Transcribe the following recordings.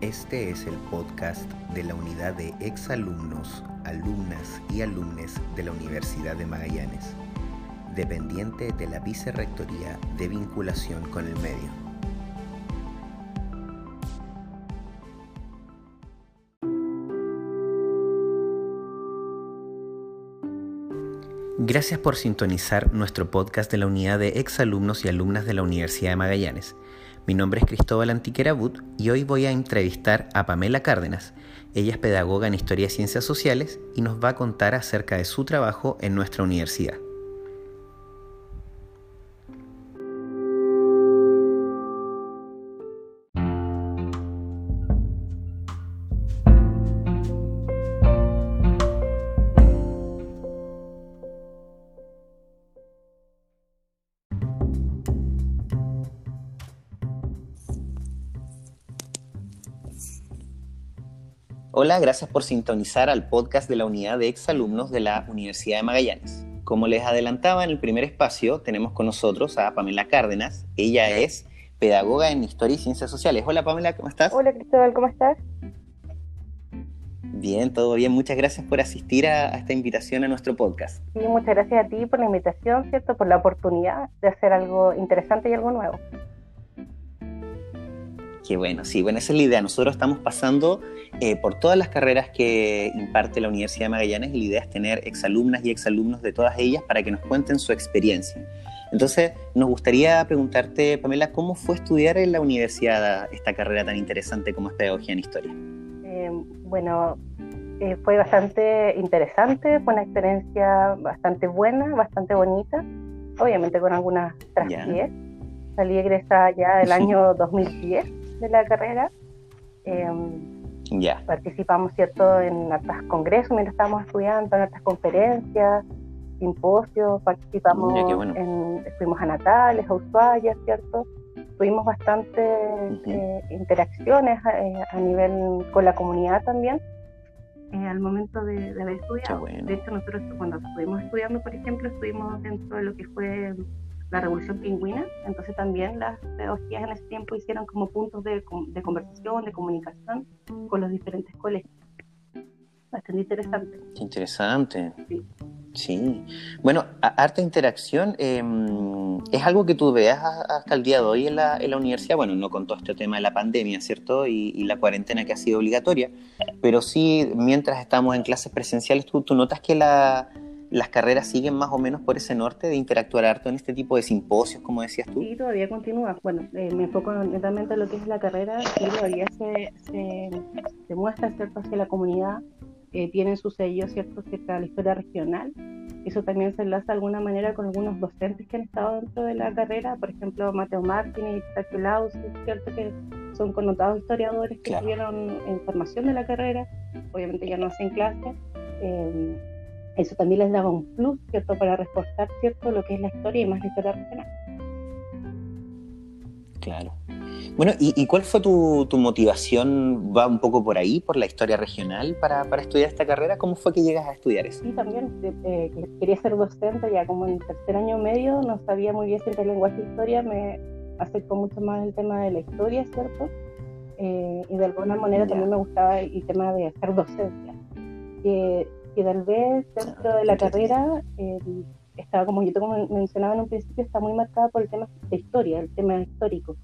Este es el podcast de la unidad de exalumnos, alumnas y alumnes de la Universidad de Magallanes, dependiente de la Vicerrectoría de Vinculación con el Medio. Gracias por sintonizar nuestro podcast de la unidad de exalumnos y alumnas de la Universidad de Magallanes. Mi nombre es Cristóbal Antiquerabut y hoy voy a entrevistar a Pamela Cárdenas. Ella es pedagoga en Historia y Ciencias Sociales y nos va a contar acerca de su trabajo en nuestra universidad. Hola, gracias por sintonizar al podcast de la unidad de exalumnos de la Universidad de Magallanes. Como les adelantaba en el primer espacio, tenemos con nosotros a Pamela Cárdenas. Ella es pedagoga en Historia y Ciencias Sociales. Hola Pamela, ¿cómo estás? Hola Cristóbal, ¿cómo estás? Bien, todo bien. Muchas gracias por asistir a, esta invitación a nuestro podcast. Sí, muchas gracias a ti por la invitación, ¿cierto? Por la oportunidad de hacer algo interesante y algo nuevo. Qué bueno, sí, bueno, esa es la idea. Nosotros estamos pasando eh, por todas las carreras que imparte la Universidad de Magallanes y la idea es tener exalumnas y exalumnos de todas ellas para que nos cuenten su experiencia. Entonces, nos gustaría preguntarte, Pamela, ¿cómo fue estudiar en la universidad esta carrera tan interesante como es Pedagogía en Historia? Eh, bueno, eh, fue bastante interesante, fue una experiencia bastante buena, bastante bonita, obviamente con algunas traspiés. Salí egresada ya el año 2010 de la carrera. Em, Participamos, ¿cierto?, en hartos congresos mientras estábamos estudiando, en otras conferencias, simposios, participamos en, fuimos a Natales, a Ushuaia, ¿cierto? Tuvimos bastantes eh, interacciones eh, a nivel con la comunidad también. Eh, al momento de, de haber estudiado. De hecho, nosotros cuando estuvimos estudiando, por ejemplo, estuvimos dentro de lo que fue la revolución pingüina, entonces también las pedagogías en ese tiempo hicieron como puntos de, de conversación, de comunicación con los diferentes colegios. Bastante interesante. interesante. Sí. Sí. Bueno, harta interacción em, es algo que tú veas hasta el día de hoy en la, en la, universidad. Bueno, no con todo este tema de la pandemia, ¿cierto? Y, y, la cuarentena que ha sido obligatoria. Pero sí, mientras estamos en clases presenciales, tú, tú notas que la, las carreras siguen más o menos por ese norte de interactuar harto en este tipo de simposios, como decías tú. Sí, todavía continúa. Bueno, eh, me enfoco netamente en lo que es la carrera y todavía se, se, muestra, ¿cierto?, hacia la comunidad. Eh, tienen su sello, ¿cierto?, acerca de la historia regional. Eso también se enlaza de alguna manera con algunos docentes que han estado dentro de la carrera, por ejemplo, Mateo Martínez y Lausi, ¿cierto?, que son connotados historiadores que tuvieron formación de la carrera, obviamente ya no hacen clase. Eh, eso también les daba un plus, ¿cierto? Para reforzar, ¿cierto? Lo que es la historia y más la historia regional. Claro. Bueno, ¿y, cuál fue tu, motivación? ¿Va un poco por ahí, por la historia regional, para, estudiar esta carrera? ¿Cómo fue que llegas a estudiar eso? Sí, también eh, eh, quería ser docente, ya como en el tercer año medio, no sabía muy bien si entre lenguaje e historia me acercó mucho más el tema de la historia, ¿cierto? Eh, y de alguna manera también me gustaba el tema de hacer docencia. Que que tal vez dentro de la carrera eh, estaba, como yo como mencionaba en un principio, está muy marcada por el tema de historia, el tema histórico.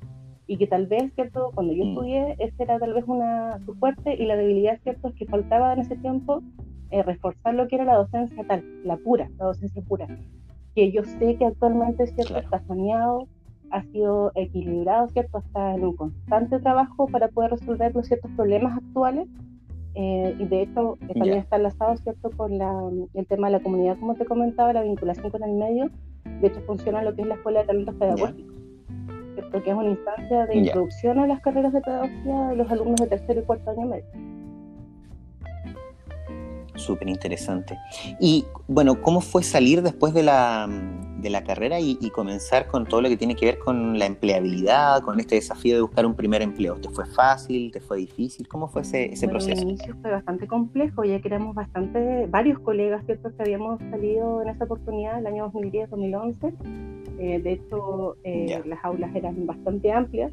Y que tal vez, ¿cierto? Cuando yo mm. estudié, esa era tal vez una su fuerte y la debilidad, ¿cierto? Es que faltaba en ese tiempo eh, reforzar lo que era la docencia tal, la pura, la docencia pura. Que yo sé que actualmente, ¿cierto? Está saneado, ha sido equilibrado, ¿cierto? Está en un constante trabajo para poder resolver los ciertos problemas actuales eh, y de hecho eh, también está enlazado ¿cierto? con la, el tema de la comunidad, como te comentaba, la vinculación con el medio. De hecho funciona lo que es la Escuela de Talentos Pedagógicos, ¿cierto? que es una instancia de introducción a las carreras de pedagogía de los alumnos de tercer y cuarto año medio. Súper interesante. Y bueno, ¿cómo fue salir después de la, de la carrera y, comenzar con todo lo que tiene que ver con la empleabilidad, con este desafío de buscar un primer empleo? ¿Te fue fácil? ¿Te fue difícil? ¿Cómo fue ese, ese proceso? El inicio fue bastante complejo, ya que éramos bastante, varios colegas ¿cierto? que habíamos salido en esa oportunidad el año 2010-2011. Eh, de hecho, eh, las aulas eran bastante amplias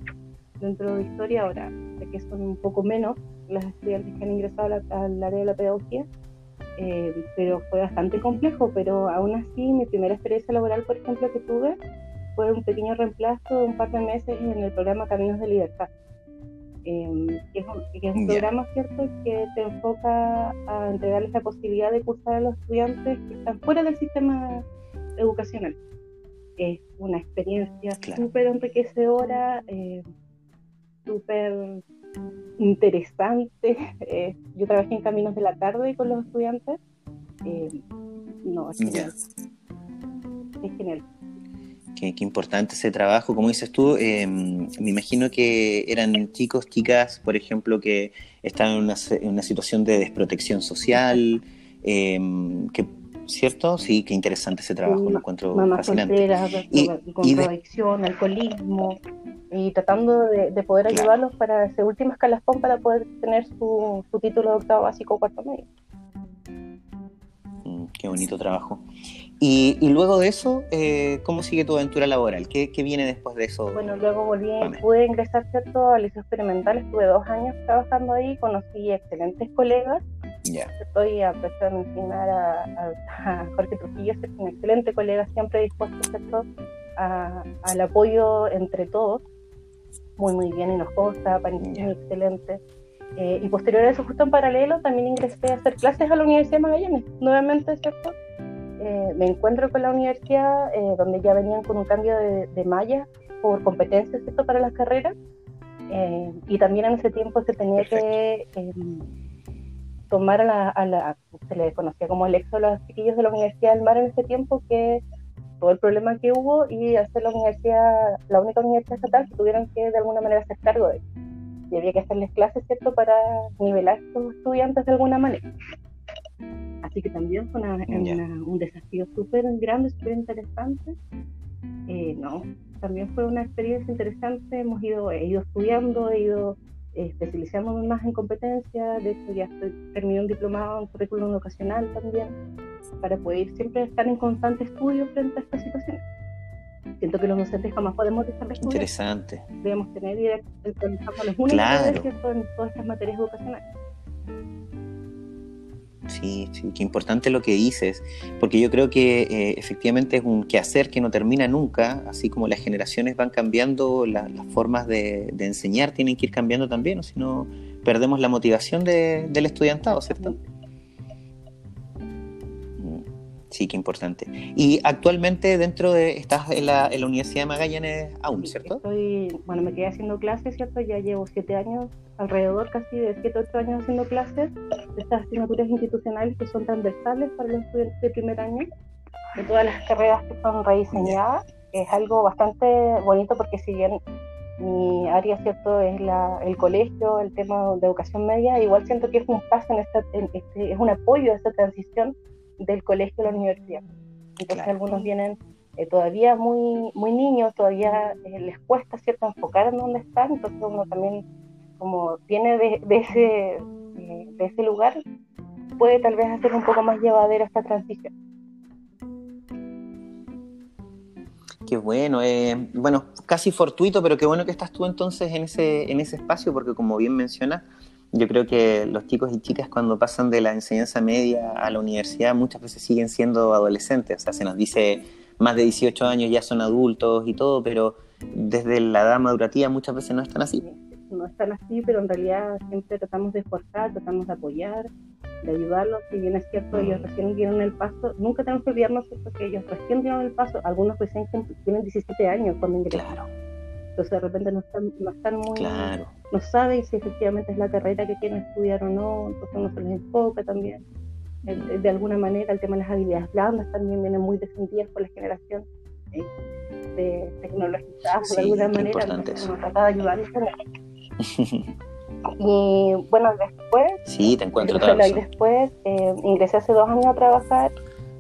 dentro de historia, ahora sé que son un poco menos las estudiantes que han ingresado al área de la pedagogía, eh, pero fue bastante complejo, pero aún así mi primera experiencia laboral, por ejemplo, que tuve fue un pequeño reemplazo de un par de meses en el programa Caminos de Libertad, eh, que es un, programa cierto que te enfoca a entregarles la posibilidad de cursar a los estudiantes que están fuera del sistema educacional. Es una experiencia súper enriquecedora, eh, súper interesante. Eh, yo trabajé en Caminos de la Tarde con los estudiantes. Eh, no, es genial. Es genial. Qué, importante ese trabajo. Como dices tú, em, me imagino que eran chicos, chicas, por ejemplo, que estaban en una, en una situación de desprotección social, que ¿cierto? Sí, qué interesante ese trabajo, lo encuentro fascinante. y, con adicción, alcoholismo, y tratando de, poder ayudarlos para ese último escalafón para poder tener su, título de octavo básico cuarto medio. Mm, qué bonito trabajo. Y, luego de eso, eh, ¿cómo sigue tu aventura laboral? ¿Qué, viene después de eso? Bueno, luego volví, pude ingresar ¿cierto? al liceo experimental, estuve dos años trabajando ahí, conocí excelentes colegas. Estoy a pesar de mencionar a, Jorge Trujillo, es un excelente colega, siempre dispuesto ¿cierto? al apoyo entre todos. Muy, muy bien, y nos consta, yeah. excelente. Eh, y posterior a eso, justo en paralelo, también ingresé a hacer clases a la Universidad de Magallanes, nuevamente, ¿cierto? Eh, me encuentro con la universidad, eh, donde ya venían con un cambio de, de malla por competencias ¿cierto? para las carreras, eh, y también en ese tiempo se tenía que em, tomar a la, se le conocía como el éxodo a los chiquillos de la Universidad del Mar en ese tiempo, que todo el problema que hubo, y hacer la universidad, la única universidad estatal que tuvieron que de alguna manera hacer cargo de Y había que hacerles clases, ¿cierto?, para nivelar a estos estudiantes de alguna manera. Así que también fue un desafío súper grande, súper interesante. Eh, no, también fue una experiencia interesante. Hemos ido, he ido estudiando, he ido especializándome más en competencias. De hecho, ya estoy, terminé un diplomado en currículum ocasional también, para poder siempre estar en constante estudio frente a estas situaciones. Siento que los docentes jamás podemos dejar de estudiar. Interesante. Debemos tener y el, el, claro. en todas estas materias educacionales. Sí, sí, qué importante lo que dices, porque yo creo que eh, efectivamente es un quehacer que no termina nunca, así como las generaciones van cambiando, las formas de, enseñar tienen que ir cambiando también, o si no perdemos la motivación del estudiantado, ¿cierto? Sí, qué importante. Y actualmente dentro de, estás en la, en la Universidad de Magallanes aún, ¿cierto? Estoy, bueno, me quedé haciendo clases, ¿cierto? Ya llevo siete años, alrededor casi de siete, ocho años haciendo clases estas asignaturas institucionales que son transversales para los estudiantes de primer año, de todas las carreras que son rediseñadas. Es algo bastante bonito porque si bien mi área, ¿cierto? Es la, el colegio, el tema de educación media, igual siento que es un paso en esta, este, es un apoyo a esta transición del colegio a la universidad. Entonces algunos vienen eh, todavía muy, muy niños, todavía eh, les cuesta cierto enfocar en dónde están, entonces uno también como viene de, ese, eh, de ese lugar, puede tal vez hacer un poco más llevadera esta transición. Qué bueno, bueno, casi fortuito, pero qué bueno que estás tú entonces en ese, en ese espacio, porque como bien mencionas, yo creo que los chicos y chicas cuando pasan de la enseñanza media a la universidad muchas veces siguen siendo adolescentes, o sea, se nos dice más de 18 años ya son adultos y todo, pero desde la edad madurativa muchas veces no están así. No están así, pero en realidad siempre tratamos de esforzar, tratamos de apoyar, de ayudarlos. Si bien es cierto, ellos mm. recién dieron el paso, nunca tenemos que olvidarnos que ellos recién dieron el paso, algunos recién tienen 17 años cuando ingresan. Claro entonces de repente no están, no están muy, no saben si efectivamente es la carrera que quieren estudiar o no, entonces no se les enfoca también. de alguna manera el tema de las habilidades blandas también viene muy defendidas por la generación ¿eh? de tecnología de alguna manera, entonces uno trata de ayudarles y bueno, después, sí, te encuentro y después eh, ingresé hace dos años a trabajar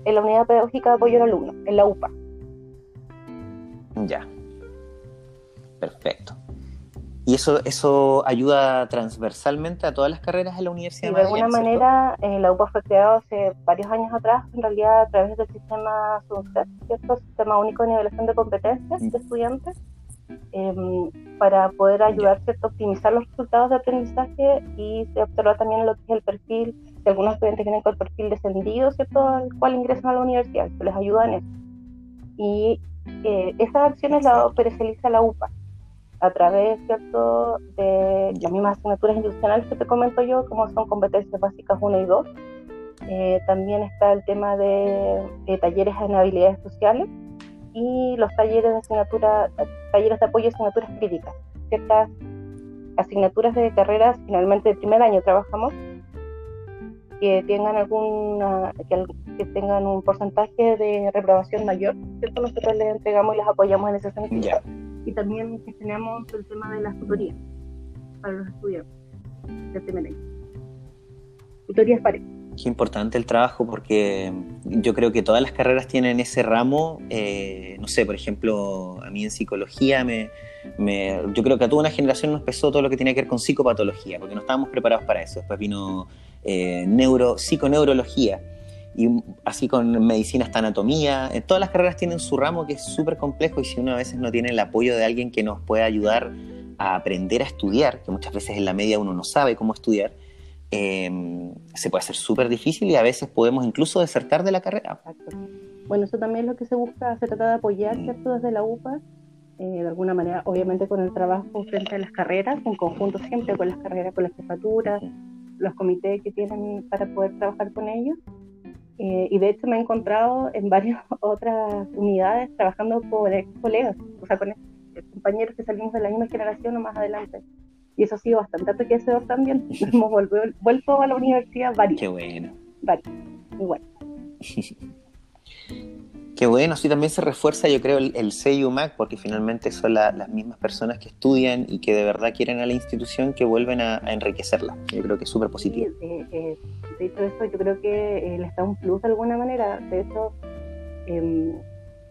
en la unidad pedagógica de apoyo al alumno, en la UPA. Ya. Perfecto. ¿Y eso, eso ayuda transversalmente a todas las carreras de la universidad? de alguna manera, eh, la UPA fue creada hace varios años atrás, en realidad a través del sistema SUNCET, ¿cierto? Sistema Único de Nivelación de Competencias de Estudiantes. em, para poder ayudar a optimizar los resultados de aprendizaje y se observa también lo que es el perfil de algunos estudiantes que tienen con el perfil descendido, ¿cierto? al cual ingresan a la universidad, que les ayuda en eso. Y eh, esas acciones las operacionaliza la UPA a través ¿cierto? de las mismas asignaturas institucionales que te comento yo, como son competencias básicas 1 y 2. Eh, también está el tema de, talleres en habilidades sociales y los talleres de asignatura, talleres de apoyo a asignaturas críticas. Ciertas asignaturas de carreras, finalmente de primer año trabajamos, que tengan alguna, que, tengan un porcentaje de reprobación mayor, ¿cierto? Nosotros les entregamos y les apoyamos en ese sentido y también gestionamos el tema de las tutorías para los estudiantes de primer año. Tutorías para Qué importante el trabajo porque yo creo que todas las carreras tienen ese ramo, eh, no sé, por ejemplo, a mí en psicología me, me, yo creo que a toda una generación nos pesó todo lo que tenía que ver con psicopatología, porque no estábamos preparados para eso. Después vino eh, neuro, psiconeurología y así con medicina hasta anatomía. Eh, todas las carreras tienen su ramo que es súper complejo y si uno a veces no tiene el apoyo de alguien que nos pueda ayudar a aprender a estudiar, que muchas veces en la media uno no sabe cómo estudiar, em, se puede hacer súper difícil y a veces podemos incluso desertar de la carrera. Exacto. Bueno, eso también es lo que se busca, se trata de apoyar, ¿cierto? Desde la UPA, eh, de alguna manera, obviamente con el trabajo frente a las carreras, en conjunto siempre con las carreras, con las jefaturas, los comités que tienen para poder trabajar con ellos, eh, y de hecho me he encontrado en varias otras unidades trabajando con ex colegas, o sea, con compañeros que salimos de la misma generación o más adelante. Y eso ha sido bastante enriquecedor también. Hemos vuelto a la universidad varios. Qué bueno. Varios. Igual. Qué bueno, sí también se refuerza yo creo el, el porque finalmente son las mismas personas que estudian y que de verdad quieren a la institución que vuelven a, enriquecerla. Yo creo que es súper positivo. Eh, eh, de hecho eso yo creo que eh, le está un plus de alguna manera. De hecho, em,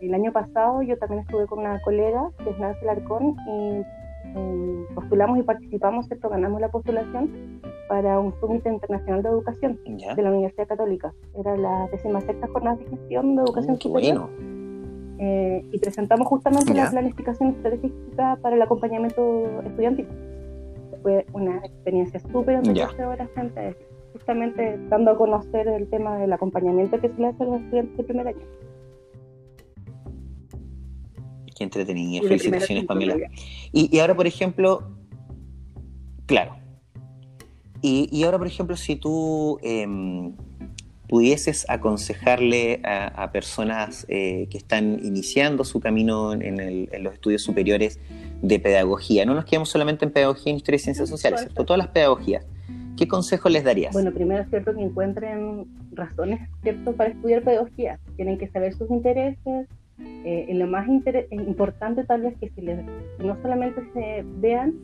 el año pasado yo también estuve con una colega que es Nancy Larcón y em, postulamos y participamos, ganamos la postulación para un Summit Internacional de Educación de la Universidad Católica. Era la sexta jornada de gestión de educación oh, superior. Eh, y presentamos justamente la planificación estratégica para el acompañamiento estudiantil. Fue una experiencia súper enriquecedora frente justamente dando a conocer el tema del acompañamiento que se le hace a los estudiantes de primer año. Qué entretenida, felicitaciones Pamela. Y, y ahora, por ejemplo, claro, y, ahora, por ejemplo, si tú em, pudieses aconsejarle a, personas eh, que están iniciando su camino en, los estudios superiores de pedagogía, no nos quedamos solamente en pedagogía en historia y ciencias sociales, ¿cierto? Todas las pedagogías. ¿Qué consejo les darías? Bueno, primero es cierto que encuentren razones, ¿cierto?, para estudiar pedagogía. Tienen que saber sus intereses. Eh, lo más importante tal vez que si les, no solamente se vean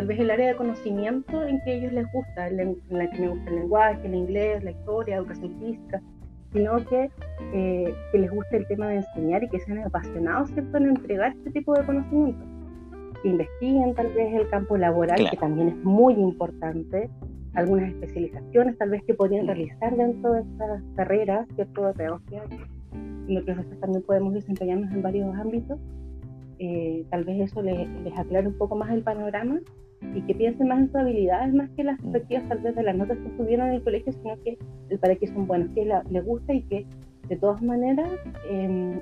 tal vez el área de conocimiento en que a ellos les gusta, en la que me gusta el lenguaje, el inglés, la historia, educación física, sino que, eh, que les guste el tema de enseñar y que sean apasionados ¿cierto? en entregar este tipo de conocimiento. investiguen tal vez el campo laboral, que también es muy importante, algunas especializaciones tal vez que podrían realizar dentro de estas carreras, ¿cierto? de pedagogía. Y nosotros también podemos desempeñarnos en varios ámbitos eh, tal vez eso les, aclare un poco más el panorama y que piensen más en sus habilidades más que las expectativas tal vez de las notas que tuvieron en el colegio, sino que el para qué son buenos, que les gusta y que de todas maneras eh,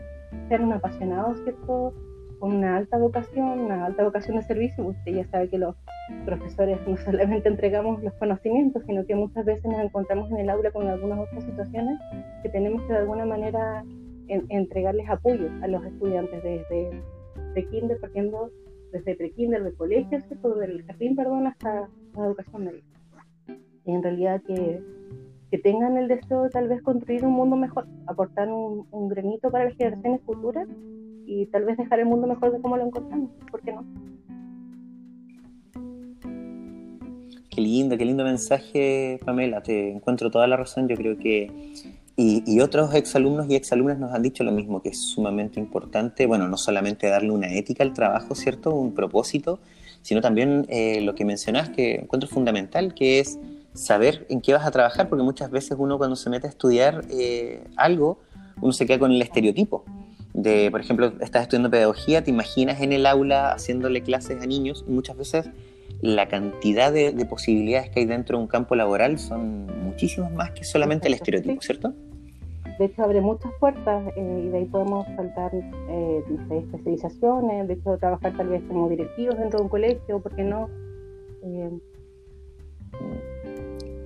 sean apasionados, ¿cierto? Con una alta vocación, una alta vocación de servicio. Usted ya sabe que los profesores no solamente entregamos los conocimientos, sino que muchas veces nos encontramos en el aula con algunas otras situaciones que tenemos que de alguna manera entregarles apoyo a los estudiantes desde de kinder, partiendo desde prekinder, del colegio, ¿cierto? del jardín, perdón, hasta la educación media. En realidad que, que, tengan el deseo de tal vez construir un mundo mejor, aportar un, un, granito para las generaciones futuras y tal vez dejar el mundo mejor de como lo encontramos, ¿por qué no? Qué lindo, qué lindo mensaje, Pamela. Te encuentro toda la razón. Yo creo que y, otros exalumnos y exalumnas nos han dicho lo mismo, que es sumamente importante, bueno, no solamente darle una ética al trabajo, ¿cierto? Un propósito, sino también eh, lo que mencionas, que encuentro fundamental, que es saber en qué vas a trabajar, porque muchas veces uno cuando se mete a estudiar eh, algo, uno se queda con el estereotipo. de, por ejemplo, estás estudiando pedagogía, te imaginas en el aula haciéndole clases a niños y muchas veces la cantidad de, posibilidades que hay dentro de un campo laboral son muchísimas más que solamente el estereotipo, ¿cierto? De hecho, abre muchas puertas eh, y de ahí podemos saltar eh, especializaciones, de hecho, trabajar tal vez como directivos dentro de un colegio, ¿por qué no? Eh,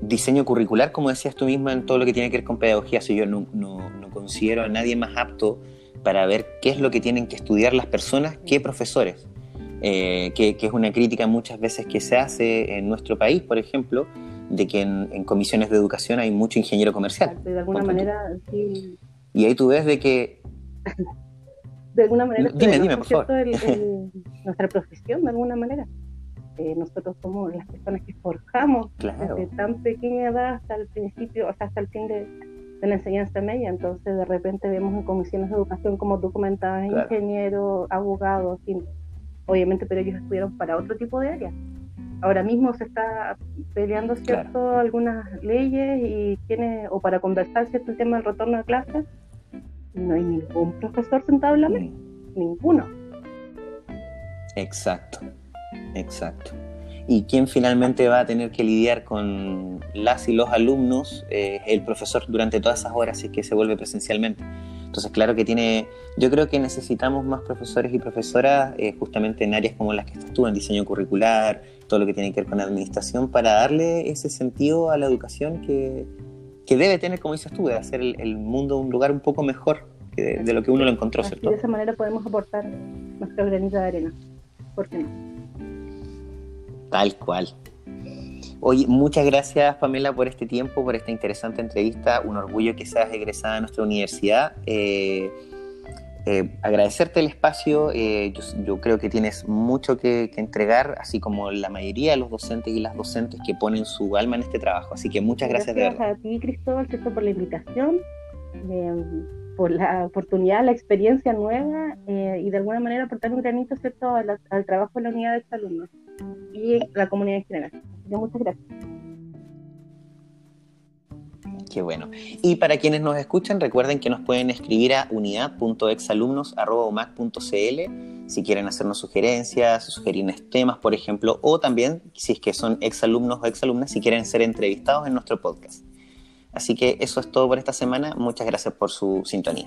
diseño curricular, como decías tú misma, en todo lo que tiene que ver con pedagogía, si yo no, considero a nadie más apto para ver qué es lo que tienen que estudiar las personas que profesores, eh, que, es una crítica muchas veces que se hace en nuestro país, por ejemplo, de que en, comisiones de educación hay mucho ingeniero comercial. De alguna manera, sí. Y ahí tú ves de que... de alguna manera, dime, dime, por favor. nuestra profesión, de alguna manera. Eh, nosotros somos las personas que forjamos desde tan pequeña edad hasta el principio, o sea, hasta el fin de, la enseñanza media. Entonces, de repente vemos en comisiones de educación como documentadas ingenieros, abogados, obviamente, pero ellos estudiaron para otro tipo de áreas. Ahora mismo se está peleando, ¿cierto?, algunas leyes y tiene, o para conversar, ¿cierto?, el tema del retorno a clases. No hay ningún profesor sentado en la mesa, mm. ninguno. Exacto. Exacto. Y quién finalmente va a tener que lidiar con las y los alumnos, eh, el profesor durante todas esas horas y que se vuelve presencialmente. Entonces, claro que tiene, yo creo que necesitamos más profesores y profesoras eh, justamente en áreas como las que estás tú, en diseño curricular, todo lo que tiene que ver con administración, para darle ese sentido a la educación que, que debe tener, como dices tú, de hacer el, mundo un lugar un poco mejor de, de, lo que uno lo encontró, ¿cierto? de esa manera podemos aportar nuestra granita de arena. ¿Por qué no? Tal cual. Oye, muchas gracias Pamela por este tiempo, por esta interesante entrevista. Un orgullo que seas egresada de nuestra universidad. Eh, eh, agradecerte el espacio. Eh, yo, creo que tienes mucho que, entregar, así como la mayoría de los docentes y las docentes que ponen su alma en este trabajo. Así que muchas gracias, gracias de a ti, Cristóbal, por la invitación, por la oportunidad, la experiencia nueva y de alguna manera aportar un granito ¿cierto? Al, al trabajo de la unidad de alumnos y la comunidad en general. muchas gracias. Qué bueno. Y para quienes nos escuchan, recuerden que nos pueden escribir a unidad.exalumnos.cl si quieren hacernos sugerencias, sugerirnos temas, por ejemplo, o también, si es que son exalumnos o exalumnas, si quieren ser entrevistados en nuestro podcast. Así que eso es todo por esta semana. Muchas gracias por su sintonía.